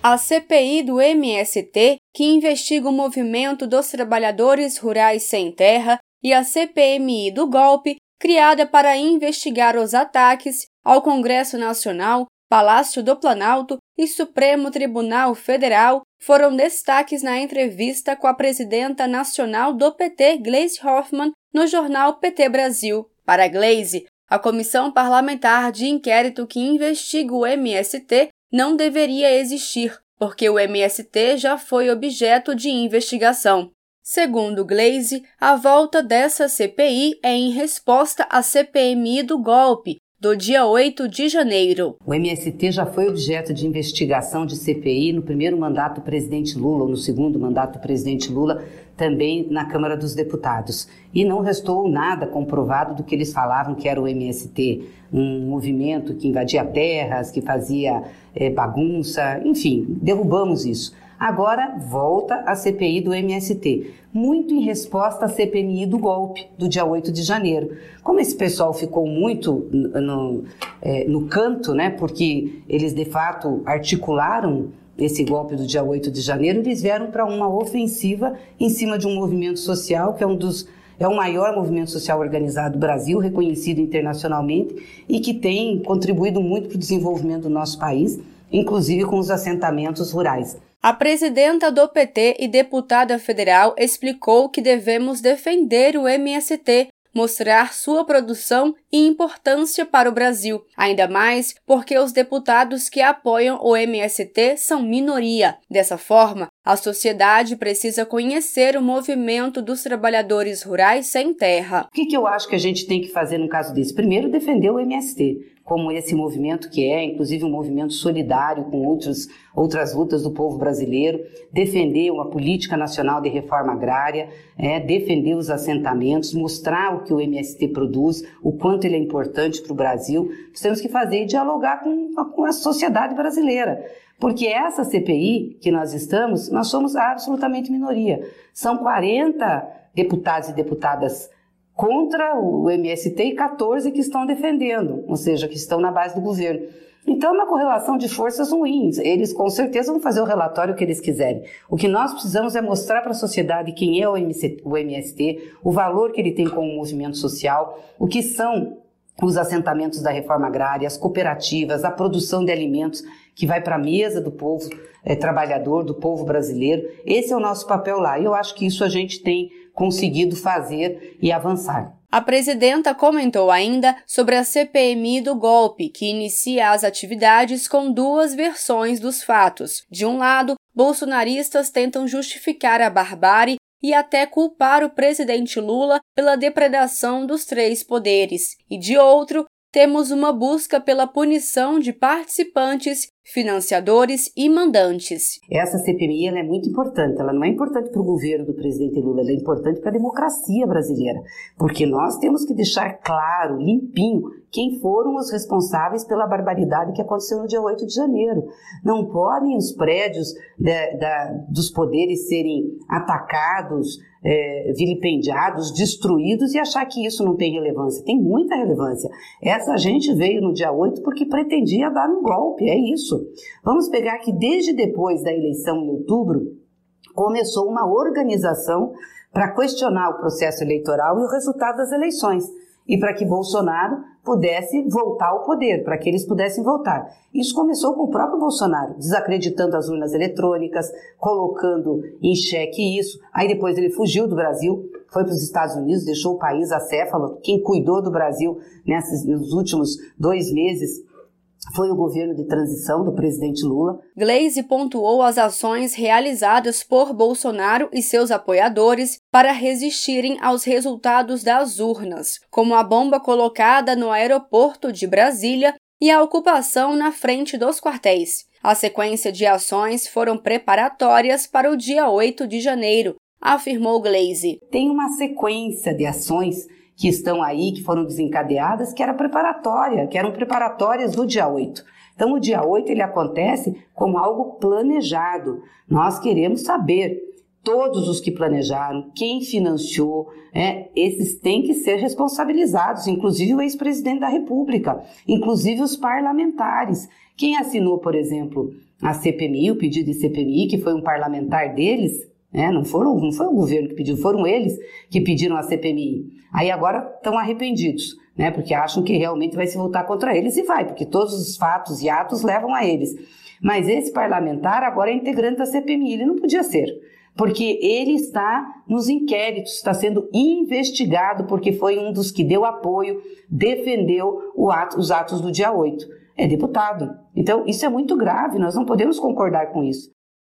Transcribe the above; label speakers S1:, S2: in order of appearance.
S1: A CPI do MST, que investiga o movimento dos trabalhadores rurais sem terra, e a CPMI do golpe, criada para investigar os ataques ao Congresso Nacional, Palácio do Planalto e Supremo Tribunal Federal, foram destaques na entrevista com a presidenta nacional do PT, Gleisi Hoffmann, no jornal PT Brasil. Para Gleisi, a comissão parlamentar de inquérito que investiga o MST não deveria existir, porque o MST já foi objeto de investigação. Segundo Glaze, a volta dessa CPI é em resposta à CPMI do golpe, do dia 8 de janeiro.
S2: O MST já foi objeto de investigação de CPI no primeiro mandato do presidente Lula, ou no segundo mandato do presidente Lula, também na Câmara dos Deputados. E não restou nada comprovado do que eles falavam que era o MST, um movimento que invadia terras, que fazia é, bagunça, enfim, derrubamos isso. Agora volta a CPI do MST, muito em resposta à CPMI do golpe do dia 8 de janeiro. Como esse pessoal ficou muito no, é, no canto, né, porque eles de fato articularam esse golpe do dia 8 de janeiro, eles vieram para uma ofensiva em cima de um movimento social que é um dos é o maior movimento social organizado do Brasil, reconhecido internacionalmente e que tem contribuído muito para o desenvolvimento do nosso país, inclusive com os assentamentos rurais.
S1: A presidenta do PT e deputada federal explicou que devemos defender o MST, mostrar sua produção e importância para o Brasil, ainda mais porque os deputados que apoiam o MST são minoria. Dessa forma, a sociedade precisa conhecer o movimento dos trabalhadores rurais sem terra.
S2: O que, que eu acho que a gente tem que fazer no caso desse? Primeiro, defender o MST como esse movimento que é, inclusive um movimento solidário com outros, outras lutas do povo brasileiro, defender uma política nacional de reforma agrária, é, defender os assentamentos, mostrar o que o MST produz, o quanto ele é importante para o Brasil. Nós temos que fazer e dialogar com, com a sociedade brasileira. Porque essa CPI que nós estamos, nós somos absolutamente minoria. São 40 deputados e deputadas contra o MST e 14 que estão defendendo, ou seja, que estão na base do governo. Então, é uma correlação de forças ruins. Eles com certeza vão fazer o relatório que eles quiserem. O que nós precisamos é mostrar para a sociedade quem é o, MST, o valor que ele tem como movimento social, o que são os assentamentos da reforma agrária, as cooperativas, a produção de alimentos que vai para a mesa do povo é, trabalhador, do povo brasileiro. Esse é o nosso papel lá. E eu acho que isso a gente tem conseguido fazer e avançar.
S1: A presidenta comentou ainda sobre a CPMI do golpe, que inicia as atividades com duas versões dos fatos. De um lado, bolsonaristas tentam justificar a barbárie e até culpar o presidente Lula pela depredação dos três poderes, e de outro, temos uma busca pela punição de participantes, financiadores e mandantes.
S2: Essa CPMI é muito importante. Ela não é importante para o governo do presidente Lula, ela é importante para a democracia brasileira, porque nós temos que deixar claro, limpinho, quem foram os responsáveis pela barbaridade que aconteceu no dia 8 de janeiro. Não podem os prédios de, de, dos poderes serem atacados, é, vilipendiados, destruídos e achar que isso não tem relevância. Tem muita relevância. Essa gente veio no dia 8 porque pretendia dar um golpe, é isso. Vamos pegar que desde depois da eleição em outubro, começou uma organização para questionar o processo eleitoral e o resultado das eleições e para que Bolsonaro pudesse voltar ao poder, para que eles pudessem voltar. Isso começou com o próprio Bolsonaro, desacreditando as urnas eletrônicas, colocando em xeque isso. Aí depois ele fugiu do Brasil, foi para os Estados Unidos, deixou o país acéfalo. Quem cuidou do Brasil nesses, nos últimos dois meses foi o governo de transição do presidente Lula.
S1: Glaze pontuou as ações realizadas por Bolsonaro e seus apoiadores para resistirem aos resultados das urnas, como a bomba colocada no aeroporto de Brasília e a ocupação na frente dos quartéis. A sequência de ações foram preparatórias para o dia 8 de janeiro, afirmou Glaze.
S2: Tem uma sequência de ações que estão aí, que foram desencadeadas, que era preparatória, que eram preparatórias do dia 8. Então, o dia 8 ele acontece como algo planejado. Nós queremos saber todos os que planejaram, quem financiou, é, esses têm que ser responsabilizados, inclusive o ex-presidente da República, inclusive os parlamentares. Quem assinou, por exemplo, a CPMI, o pedido de CPMI, que foi um parlamentar deles, né? não, foram, não foi o governo que pediu, foram eles que pediram a CPMI. Aí agora estão arrependidos, né? porque acham que realmente vai se voltar contra eles e vai, porque todos os fatos e atos levam a eles. Mas esse parlamentar agora é integrante da CPMI, ele não podia ser porque ele está nos inquéritos, está sendo investigado, porque foi um dos que deu apoio, defendeu ato, os atos do dia 8. É deputado. Então, isso é muito grave, nós não podemos concordar com isso.